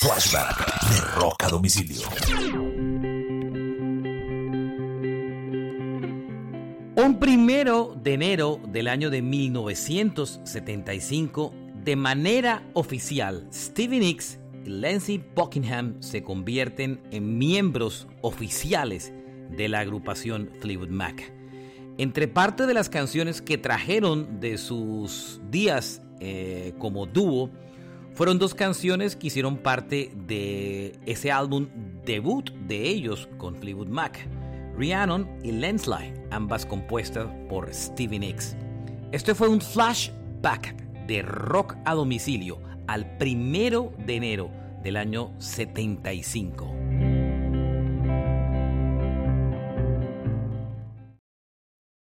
Flashback de Rock a Domicilio. Un primero de enero del año de 1975, de manera oficial, Stevie Nicks y Lindsey Buckingham se convierten en miembros oficiales de la agrupación Fleetwood Mac. Entre parte de las canciones que trajeron de sus días eh, como dúo, fueron dos canciones que hicieron parte de ese álbum debut de ellos con Fleetwood Mac. Rhiannon y Lensley, ambas compuestas por Stevie Nicks. Este fue un flashback de rock a domicilio al primero de enero del año 75.